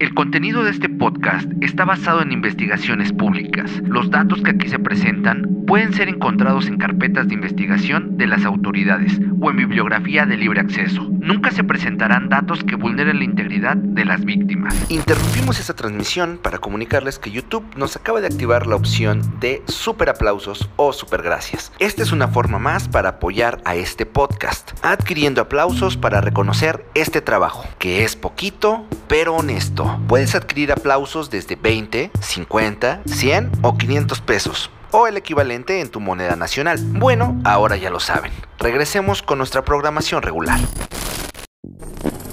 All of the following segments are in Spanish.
El contenido de este podcast está basado en investigaciones públicas. Los datos que aquí se presentan pueden ser encontrados en carpetas de investigación de las autoridades o en bibliografía de libre acceso. Nunca se presentarán datos que vulneren la integridad de las víctimas. Interrumpimos esta transmisión para comunicarles que YouTube nos acaba de activar la opción de super aplausos o super gracias. Esta es una forma más para apoyar a este podcast, adquiriendo aplausos para reconocer este trabajo, que es poquito pero honesto. Puedes adquirir aplausos desde 20, 50, 100 o 500 pesos o el equivalente en tu moneda nacional. Bueno, ahora ya lo saben. Regresemos con nuestra programación regular.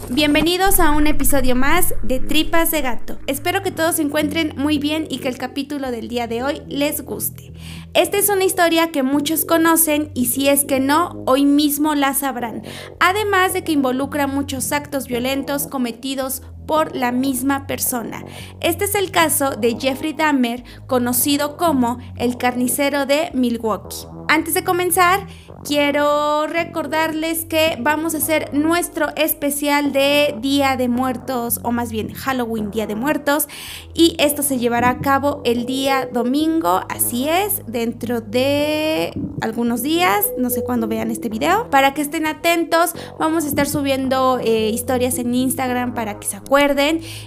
Bienvenidos a un episodio más de Tripas de Gato. Espero que todos se encuentren muy bien y que el capítulo del día de hoy les guste. Esta es una historia que muchos conocen y si es que no, hoy mismo la sabrán. Además de que involucra muchos actos violentos cometidos por la misma persona. Este es el caso de Jeffrey Dahmer, conocido como el carnicero de Milwaukee. Antes de comenzar, quiero recordarles que vamos a hacer nuestro especial de Día de Muertos, o más bien Halloween Día de Muertos, y esto se llevará a cabo el día domingo, así es, dentro de algunos días, no sé cuándo vean este video, para que estén atentos, vamos a estar subiendo eh, historias en Instagram para que se acuerden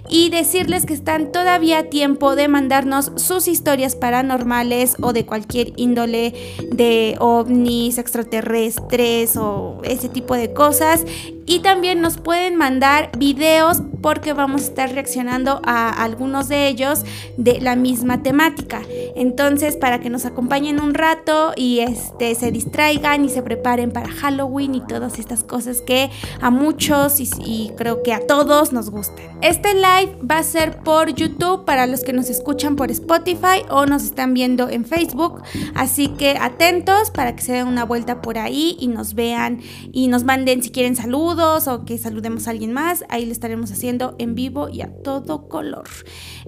y decirles que están todavía a tiempo de mandarnos sus historias paranormales o de cualquier índole de ovnis, extraterrestres o ese tipo de cosas. Y también nos pueden mandar videos porque vamos a estar reaccionando a algunos de ellos de la misma temática. Entonces, para que nos acompañen un rato y este, se distraigan y se preparen para Halloween y todas estas cosas que a muchos y, creo que a todos nos gustan. Este live va a ser por YouTube para los que nos escuchan por Spotify o nos están viendo en Facebook. Así que atentos para que se den una vuelta por ahí y nos vean y nos manden si quieren saludos o que saludemos a alguien más. Ahí lo estaremos haciendo en vivo y a todo color.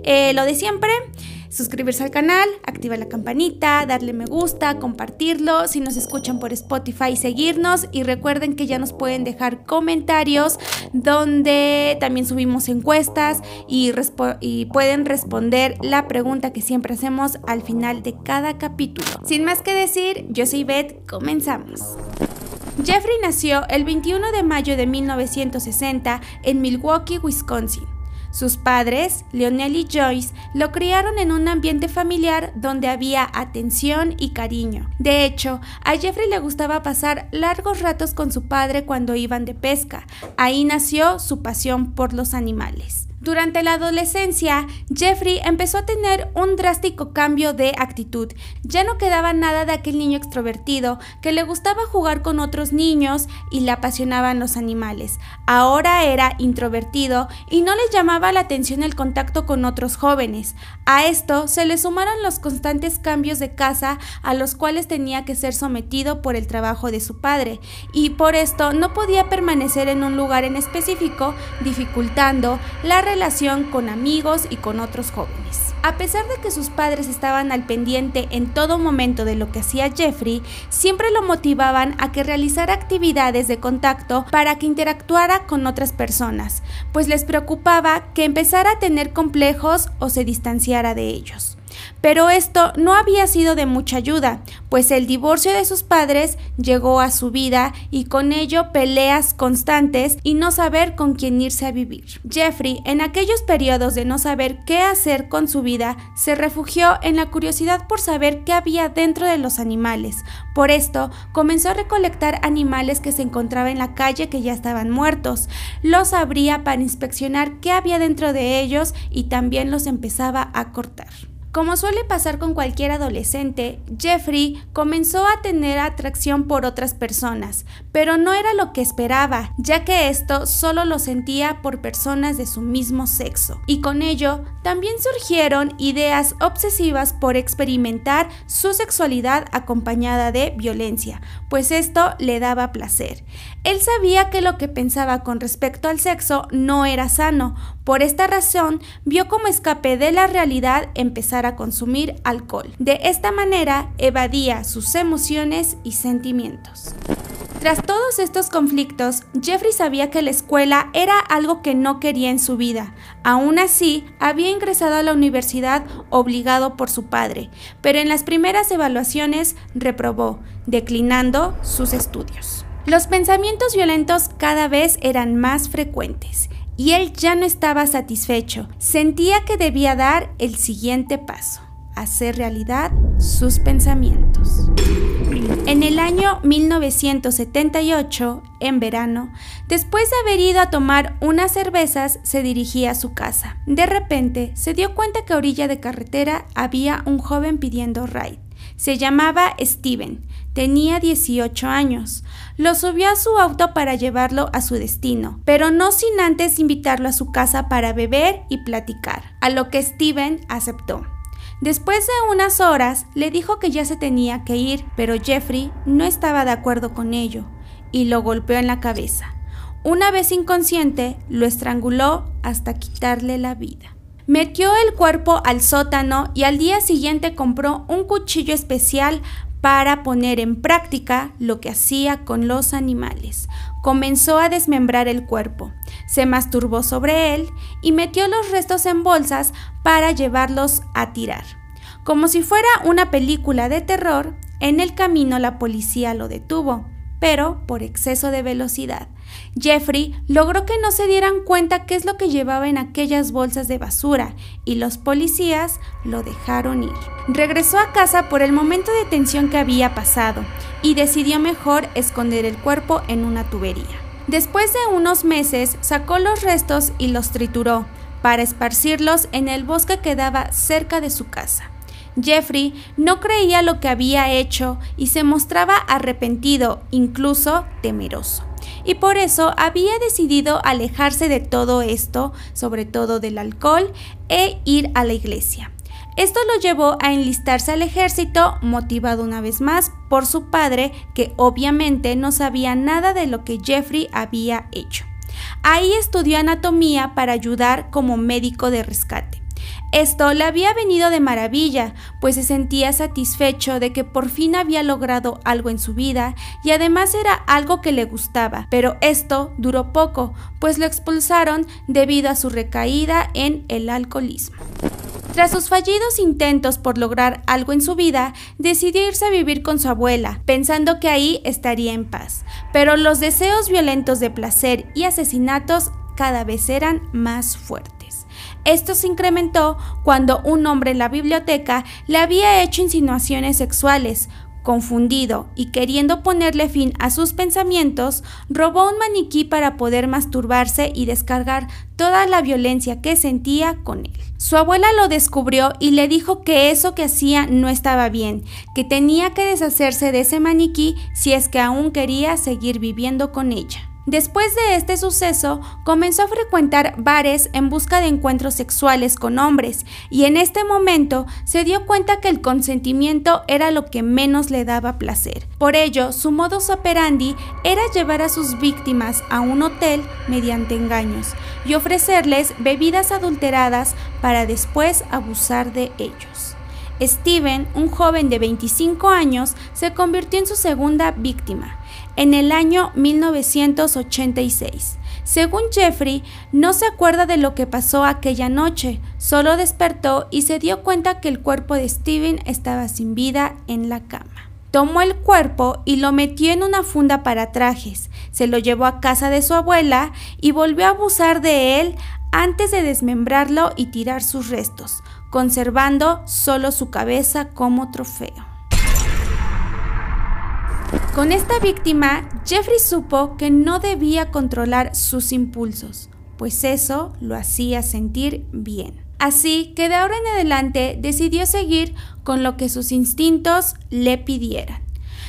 Eh, lo de siempre, suscribirse al canal, activar la campanita, darle me gusta, compartirlo, si nos escuchan por Spotify, seguirnos y recuerden que ya nos pueden dejar comentarios donde también subimos encuestas y, y pueden responder la pregunta que siempre hacemos al final de cada capítulo. Sin más que decir, yo soy Beth, comenzamos. Jeffrey nació el 21 de mayo de 1960 en Milwaukee, Wisconsin. Sus padres, Leonel y Joyce, lo criaron en un ambiente familiar donde había atención y cariño. De hecho, a Jeffrey le gustaba pasar largos ratos con su padre cuando iban de pesca. Ahí nació su pasión por los animales. Durante la adolescencia, Jeffrey empezó a tener un drástico cambio de actitud. Ya no quedaba nada de aquel niño extrovertido que le gustaba jugar con otros niños y le apasionaban los animales. Ahora era introvertido y no le llamaba la atención el contacto con otros jóvenes. A esto se le sumaron los constantes cambios de casa a los cuales tenía que ser sometido por el trabajo de su padre, y por esto no podía permanecer en un lugar en específico, dificultando la relación con amigos y con otros jóvenes. A pesar de que sus padres estaban al pendiente en todo momento de lo que hacía Jeffrey, siempre lo motivaban a que realizara actividades de contacto para que interactuara con otras personas, pues les preocupaba que empezara a tener complejos o se distanciara de ellos. Pero esto no había sido de mucha ayuda, pues el divorcio de sus padres llegó a su vida y con ello peleas constantes y no saber con quién irse a vivir. Jeffrey, en aquellos periodos de no saber qué hacer con su vida, se refugió en la curiosidad por saber qué había dentro de los animales. Por esto, comenzó a recolectar animales que se encontraban en la calle que ya estaban muertos. Los abría para inspeccionar qué había dentro de ellos y también los empezaba a cortar. Como suele pasar con cualquier adolescente, Jeffrey comenzó a tener atracción por otras personas, pero no era lo que esperaba, ya que esto solo lo sentía por personas de su mismo sexo. Y con ello también surgieron ideas obsesivas por experimentar su sexualidad acompañada de violencia, pues esto le daba placer. Él sabía que lo que pensaba con respecto al sexo no era sano, por esta razón vio como escape de la realidad empezar a consumir alcohol. De esta manera evadía sus emociones y sentimientos. Tras todos estos conflictos, Jeffrey sabía que la escuela era algo que no quería en su vida. Aún así, había ingresado a la universidad obligado por su padre, pero en las primeras evaluaciones reprobó, declinando sus estudios. Los pensamientos violentos cada vez eran más frecuentes y él ya no estaba satisfecho. Sentía que debía dar el siguiente paso, hacer realidad sus pensamientos. En el año 1978, en verano, después de haber ido a tomar unas cervezas, se dirigía a su casa. De repente, se dio cuenta que a orilla de carretera había un joven pidiendo ride. Se llamaba Steven, tenía 18 años. Lo subió a su auto para llevarlo a su destino, pero no sin antes invitarlo a su casa para beber y platicar, a lo que Steven aceptó. Después de unas horas le dijo que ya se tenía que ir, pero Jeffrey no estaba de acuerdo con ello y lo golpeó en la cabeza. Una vez inconsciente, lo estranguló hasta quitarle la vida. Metió el cuerpo al sótano y al día siguiente compró un cuchillo especial para poner en práctica lo que hacía con los animales. Comenzó a desmembrar el cuerpo, se masturbó sobre él y metió los restos en bolsas para llevarlos a tirar. Como si fuera una película de terror, en el camino la policía lo detuvo, pero por exceso de velocidad. Jeffrey logró que no se dieran cuenta qué es lo que llevaba en aquellas bolsas de basura y los policías lo dejaron ir. Regresó a casa por el momento de tensión que había pasado y decidió mejor esconder el cuerpo en una tubería. Después de unos meses sacó los restos y los trituró para esparcirlos en el bosque que daba cerca de su casa. Jeffrey no creía lo que había hecho y se mostraba arrepentido, incluso temeroso y por eso había decidido alejarse de todo esto, sobre todo del alcohol, e ir a la iglesia. Esto lo llevó a enlistarse al ejército, motivado una vez más por su padre, que obviamente no sabía nada de lo que Jeffrey había hecho. Ahí estudió anatomía para ayudar como médico de rescate. Esto le había venido de maravilla, pues se sentía satisfecho de que por fin había logrado algo en su vida y además era algo que le gustaba, pero esto duró poco, pues lo expulsaron debido a su recaída en el alcoholismo. Tras sus fallidos intentos por lograr algo en su vida, decidió irse a vivir con su abuela, pensando que ahí estaría en paz. Pero los deseos violentos de placer y asesinatos cada vez eran más fuertes. Esto se incrementó cuando un hombre en la biblioteca le había hecho insinuaciones sexuales. Confundido y queriendo ponerle fin a sus pensamientos, robó un maniquí para poder masturbarse y descargar toda la violencia que sentía con él. Su abuela lo descubrió y le dijo que eso que hacía no estaba bien, que tenía que deshacerse de ese maniquí si es que aún quería seguir viviendo con ella. Después de este suceso, comenzó a frecuentar bares en busca de encuentros sexuales con hombres y en este momento se dio cuenta que el consentimiento era lo que menos le daba placer. Por ello, su modus operandi era llevar a sus víctimas a un hotel mediante engaños y ofrecerles bebidas adulteradas para después abusar de ellos. Steven, un joven de 25 años, se convirtió en su segunda víctima en el año 1986. Según Jeffrey, no se acuerda de lo que pasó aquella noche, solo despertó y se dio cuenta que el cuerpo de Steven estaba sin vida en la cama. Tomó el cuerpo y lo metió en una funda para trajes, se lo llevó a casa de su abuela y volvió a abusar de él antes de desmembrarlo y tirar sus restos, conservando solo su cabeza como trofeo. Con esta víctima, Jeffrey supo que no debía controlar sus impulsos, pues eso lo hacía sentir bien. Así que de ahora en adelante decidió seguir con lo que sus instintos le pidieran.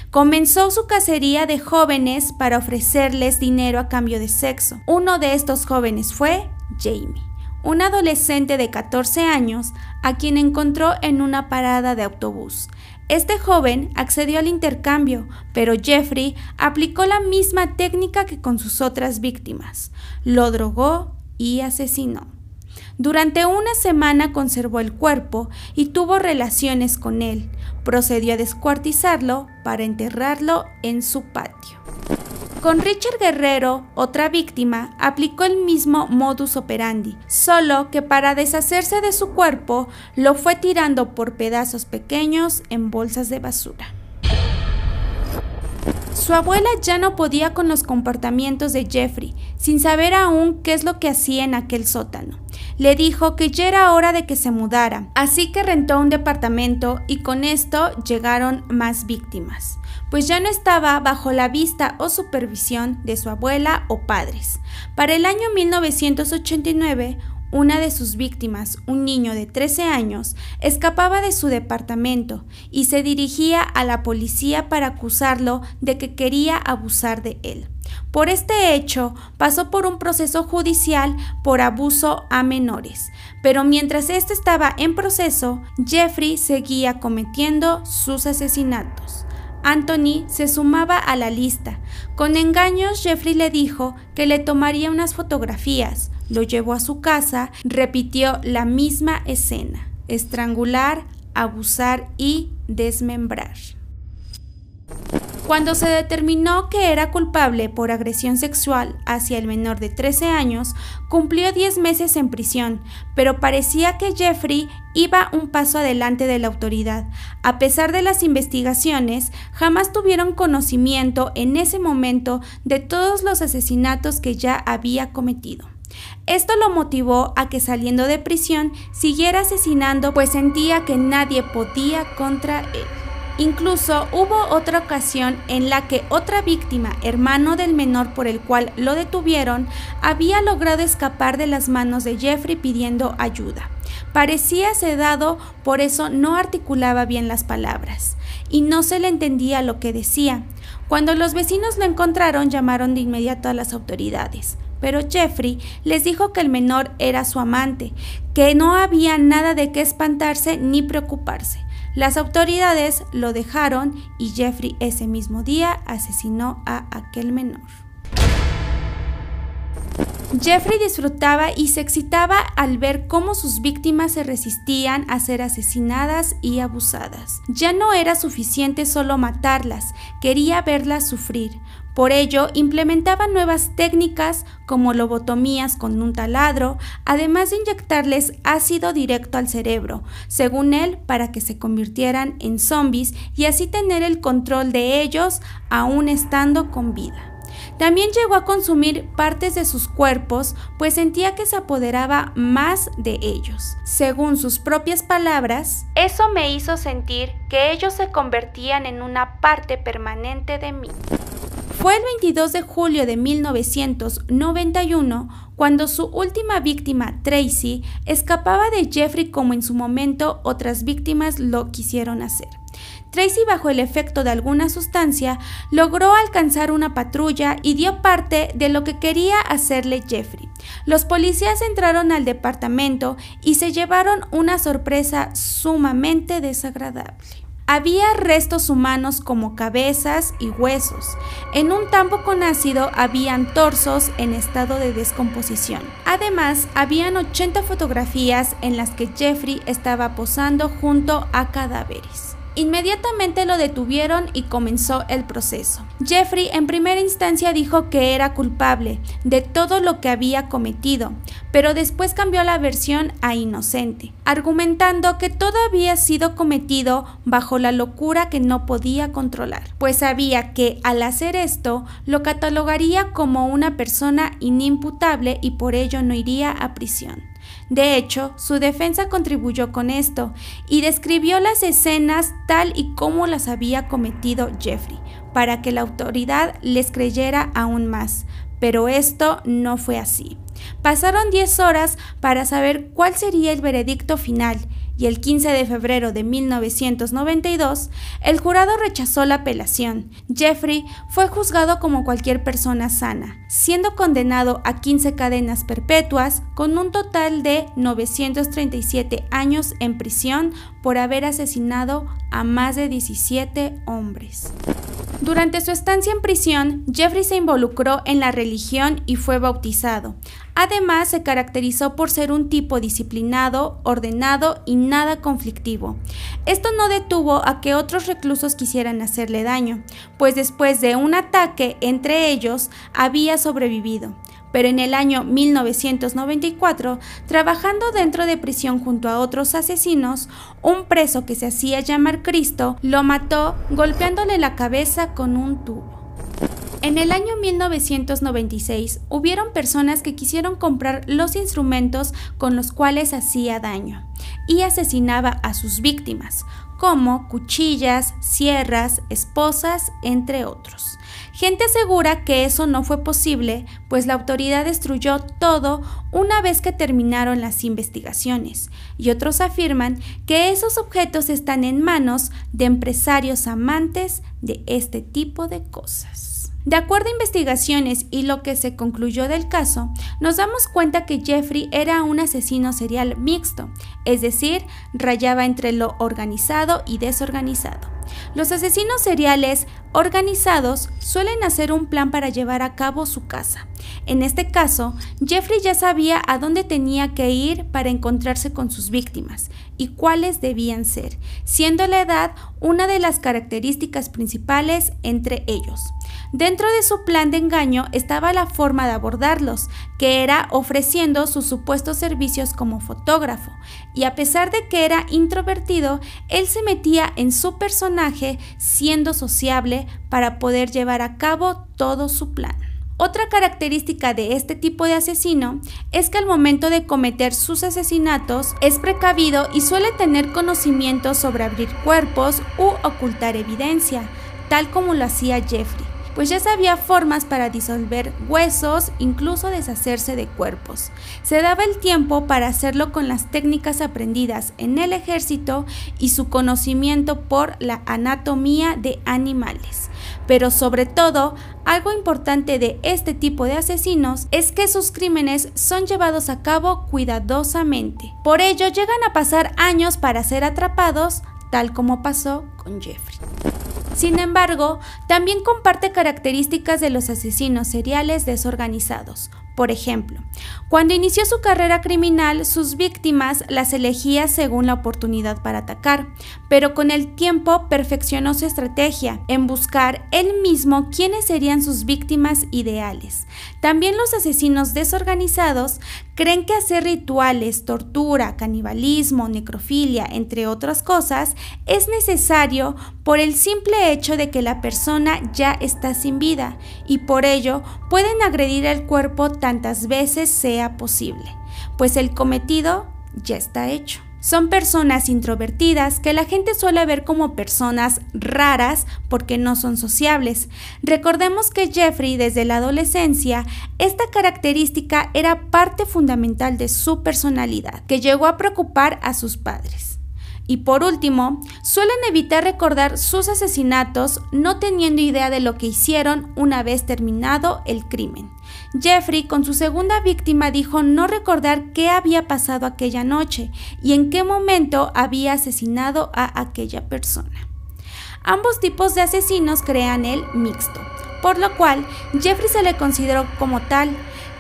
Comenzó su cacería de jóvenes para ofrecerles dinero a cambio de sexo. Uno de estos jóvenes fue Jamie, un adolescente de 14 años a quien encontró en una parada de autobús. Este joven accedió al intercambio, pero Jeffrey aplicó la misma técnica que con sus otras víctimas. Lo drogó y asesinó. Durante una semana conservó el cuerpo y tuvo relaciones con él. Procedió a descuartizarlo para enterrarlo en su patio. Con Richard Guerrero, otra víctima, aplicó el mismo modus operandi, solo que para deshacerse de su cuerpo lo fue tirando por pedazos pequeños en bolsas de basura. Su abuela ya no podía con los comportamientos de Jeffrey, sin saber aún qué es lo que hacía en aquel sótano. Le dijo que ya era hora de que se mudara, así que rentó un departamento y con esto llegaron más víctimas, pues ya no estaba bajo la vista o supervisión de su abuela o padres. Para el año 1989, una de sus víctimas, un niño de 13 años, escapaba de su departamento y se dirigía a la policía para acusarlo de que quería abusar de él. Por este hecho, pasó por un proceso judicial por abuso a menores, pero mientras este estaba en proceso, Jeffrey seguía cometiendo sus asesinatos. Anthony se sumaba a la lista. Con engaños, Jeffrey le dijo que le tomaría unas fotografías, lo llevó a su casa, repitió la misma escena, estrangular, abusar y desmembrar. Cuando se determinó que era culpable por agresión sexual hacia el menor de 13 años, cumplió 10 meses en prisión, pero parecía que Jeffrey iba un paso adelante de la autoridad. A pesar de las investigaciones, jamás tuvieron conocimiento en ese momento de todos los asesinatos que ya había cometido. Esto lo motivó a que saliendo de prisión siguiera asesinando pues sentía que nadie podía contra él. Incluso hubo otra ocasión en la que otra víctima, hermano del menor por el cual lo detuvieron, había logrado escapar de las manos de Jeffrey pidiendo ayuda. Parecía sedado, por eso no articulaba bien las palabras, y no se le entendía lo que decía. Cuando los vecinos lo encontraron, llamaron de inmediato a las autoridades pero Jeffrey les dijo que el menor era su amante, que no había nada de qué espantarse ni preocuparse. Las autoridades lo dejaron y Jeffrey ese mismo día asesinó a aquel menor. Jeffrey disfrutaba y se excitaba al ver cómo sus víctimas se resistían a ser asesinadas y abusadas. Ya no era suficiente solo matarlas, quería verlas sufrir. Por ello, implementaba nuevas técnicas como lobotomías con un taladro, además de inyectarles ácido directo al cerebro, según él, para que se convirtieran en zombies y así tener el control de ellos aún estando con vida. También llegó a consumir partes de sus cuerpos, pues sentía que se apoderaba más de ellos. Según sus propias palabras, eso me hizo sentir que ellos se convertían en una parte permanente de mí. Fue el 22 de julio de 1991 cuando su última víctima, Tracy, escapaba de Jeffrey como en su momento otras víctimas lo quisieron hacer. Tracy, bajo el efecto de alguna sustancia, logró alcanzar una patrulla y dio parte de lo que quería hacerle Jeffrey. Los policías entraron al departamento y se llevaron una sorpresa sumamente desagradable. Había restos humanos como cabezas y huesos. En un tambo con ácido habían torsos en estado de descomposición. Además, habían 80 fotografías en las que Jeffrey estaba posando junto a cadáveres. Inmediatamente lo detuvieron y comenzó el proceso. Jeffrey en primera instancia dijo que era culpable de todo lo que había cometido, pero después cambió la versión a inocente, argumentando que todo había sido cometido bajo la locura que no podía controlar, pues sabía que al hacer esto lo catalogaría como una persona inimputable y por ello no iría a prisión. De hecho, su defensa contribuyó con esto y describió las escenas tal y como las había cometido Jeffrey, para que la autoridad les creyera aún más. Pero esto no fue así. Pasaron 10 horas para saber cuál sería el veredicto final y el 15 de febrero de 1992, el jurado rechazó la apelación. Jeffrey fue juzgado como cualquier persona sana, siendo condenado a 15 cadenas perpetuas con un total de 937 años en prisión por haber asesinado a más de 17 hombres. Durante su estancia en prisión, Jeffrey se involucró en la religión y fue bautizado. Además, se caracterizó por ser un tipo disciplinado, ordenado y nada conflictivo. Esto no detuvo a que otros reclusos quisieran hacerle daño, pues después de un ataque entre ellos había sobrevivido pero en el año 1994, trabajando dentro de prisión junto a otros asesinos, un preso que se hacía llamar Cristo lo mató golpeándole la cabeza con un tubo. En el año 1996 hubieron personas que quisieron comprar los instrumentos con los cuales hacía daño y asesinaba a sus víctimas, como cuchillas, sierras, esposas, entre otros. Gente asegura que eso no fue posible, pues la autoridad destruyó todo una vez que terminaron las investigaciones, y otros afirman que esos objetos están en manos de empresarios amantes de este tipo de cosas. De acuerdo a investigaciones y lo que se concluyó del caso, nos damos cuenta que Jeffrey era un asesino serial mixto, es decir, rayaba entre lo organizado y desorganizado. Los asesinos seriales organizados suelen hacer un plan para llevar a cabo su caza. En este caso, Jeffrey ya sabía a dónde tenía que ir para encontrarse con sus víctimas y cuáles debían ser, siendo la edad una de las características principales entre ellos. Dentro de su plan de engaño estaba la forma de abordarlos, que era ofreciendo sus supuestos servicios como fotógrafo, y a pesar de que era introvertido, él se metía en su personaje siendo sociable para poder llevar a cabo todo su plan. Otra característica de este tipo de asesino es que al momento de cometer sus asesinatos es precavido y suele tener conocimiento sobre abrir cuerpos u ocultar evidencia, tal como lo hacía Jeffrey pues ya sabía formas para disolver huesos, incluso deshacerse de cuerpos. Se daba el tiempo para hacerlo con las técnicas aprendidas en el ejército y su conocimiento por la anatomía de animales. Pero sobre todo, algo importante de este tipo de asesinos es que sus crímenes son llevados a cabo cuidadosamente. Por ello llegan a pasar años para ser atrapados, tal como pasó con Jeffrey. Sin embargo, también comparte características de los asesinos seriales desorganizados. Por ejemplo, cuando inició su carrera criminal, sus víctimas las elegía según la oportunidad para atacar, pero con el tiempo perfeccionó su estrategia en buscar él mismo quiénes serían sus víctimas ideales. También los asesinos desorganizados creen que hacer rituales, tortura, canibalismo, necrofilia, entre otras cosas, es necesario por el simple hecho de que la persona ya está sin vida y por ello pueden agredir el cuerpo tantas veces sea posible, pues el cometido ya está hecho. Son personas introvertidas que la gente suele ver como personas raras porque no son sociables. Recordemos que Jeffrey desde la adolescencia, esta característica era parte fundamental de su personalidad, que llegó a preocupar a sus padres. Y por último, suelen evitar recordar sus asesinatos no teniendo idea de lo que hicieron una vez terminado el crimen. Jeffrey con su segunda víctima dijo no recordar qué había pasado aquella noche y en qué momento había asesinado a aquella persona. Ambos tipos de asesinos crean el mixto, por lo cual Jeffrey se le consideró como tal,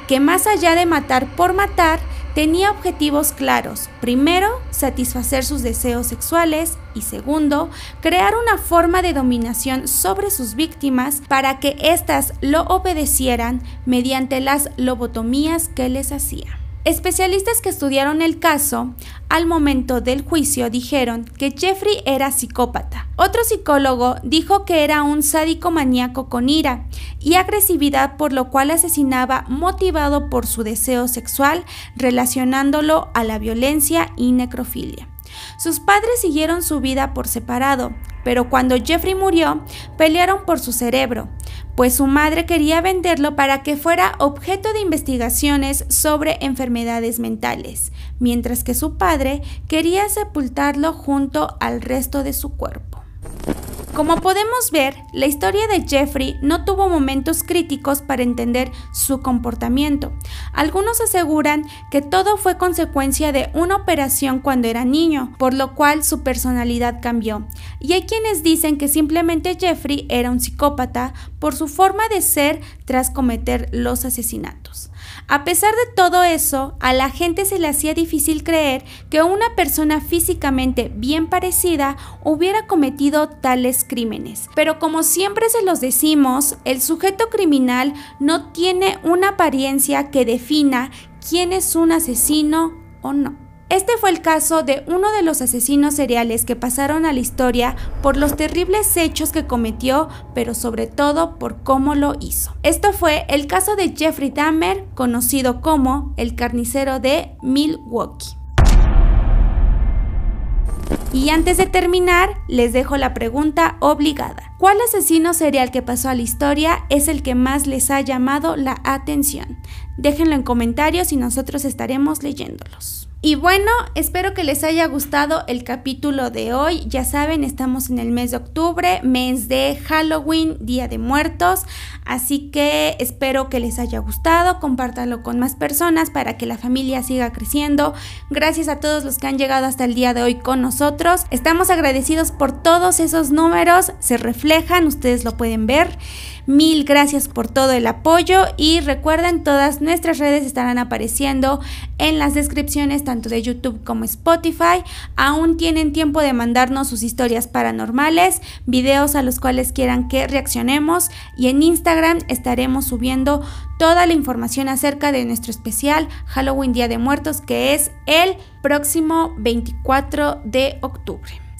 que más allá de matar por matar, tenía objetivos claros. Primero, satisfacer sus deseos sexuales y segundo, crear una forma de dominación sobre sus víctimas para que éstas lo obedecieran mediante las lobotomías que les hacía. Especialistas que estudiaron el caso al momento del juicio dijeron que Jeffrey era psicópata. Otro psicólogo dijo que era un sádico maníaco con ira y agresividad por lo cual asesinaba motivado por su deseo sexual relacionándolo a la violencia y necrofilia. Sus padres siguieron su vida por separado, pero cuando Jeffrey murió, pelearon por su cerebro, pues su madre quería venderlo para que fuera objeto de investigaciones sobre enfermedades mentales, mientras que su padre quería sepultarlo junto al resto de su cuerpo. Como podemos ver, la historia de Jeffrey no tuvo momentos críticos para entender su comportamiento. Algunos aseguran que todo fue consecuencia de una operación cuando era niño, por lo cual su personalidad cambió. Y hay quienes dicen que simplemente Jeffrey era un psicópata por su forma de ser tras cometer los asesinatos. A pesar de todo eso, a la gente se le hacía difícil creer que una persona físicamente bien parecida hubiera cometido tales crímenes. Pero como siempre se los decimos, el sujeto criminal no tiene una apariencia que defina quién es un asesino o no. Este fue el caso de uno de los asesinos seriales que pasaron a la historia por los terribles hechos que cometió, pero sobre todo por cómo lo hizo. Esto fue el caso de Jeffrey Dahmer, conocido como el carnicero de Milwaukee. Y antes de terminar, les dejo la pregunta obligada. ¿Cuál asesino serial que pasó a la historia es el que más les ha llamado la atención? Déjenlo en comentarios y nosotros estaremos leyéndolos. Y bueno, espero que les haya gustado el capítulo de hoy. Ya saben, estamos en el mes de octubre, mes de Halloween, Día de Muertos. Así que espero que les haya gustado. Compártanlo con más personas para que la familia siga creciendo. Gracias a todos los que han llegado hasta el día de hoy con nosotros. Estamos agradecidos por todos esos números. Se reflejan, ustedes lo pueden ver. Mil gracias por todo el apoyo y recuerden todas nuestras redes estarán apareciendo en las descripciones tanto de YouTube como Spotify. Aún tienen tiempo de mandarnos sus historias paranormales, videos a los cuales quieran que reaccionemos y en Instagram estaremos subiendo toda la información acerca de nuestro especial Halloween Día de Muertos que es el próximo 24 de octubre.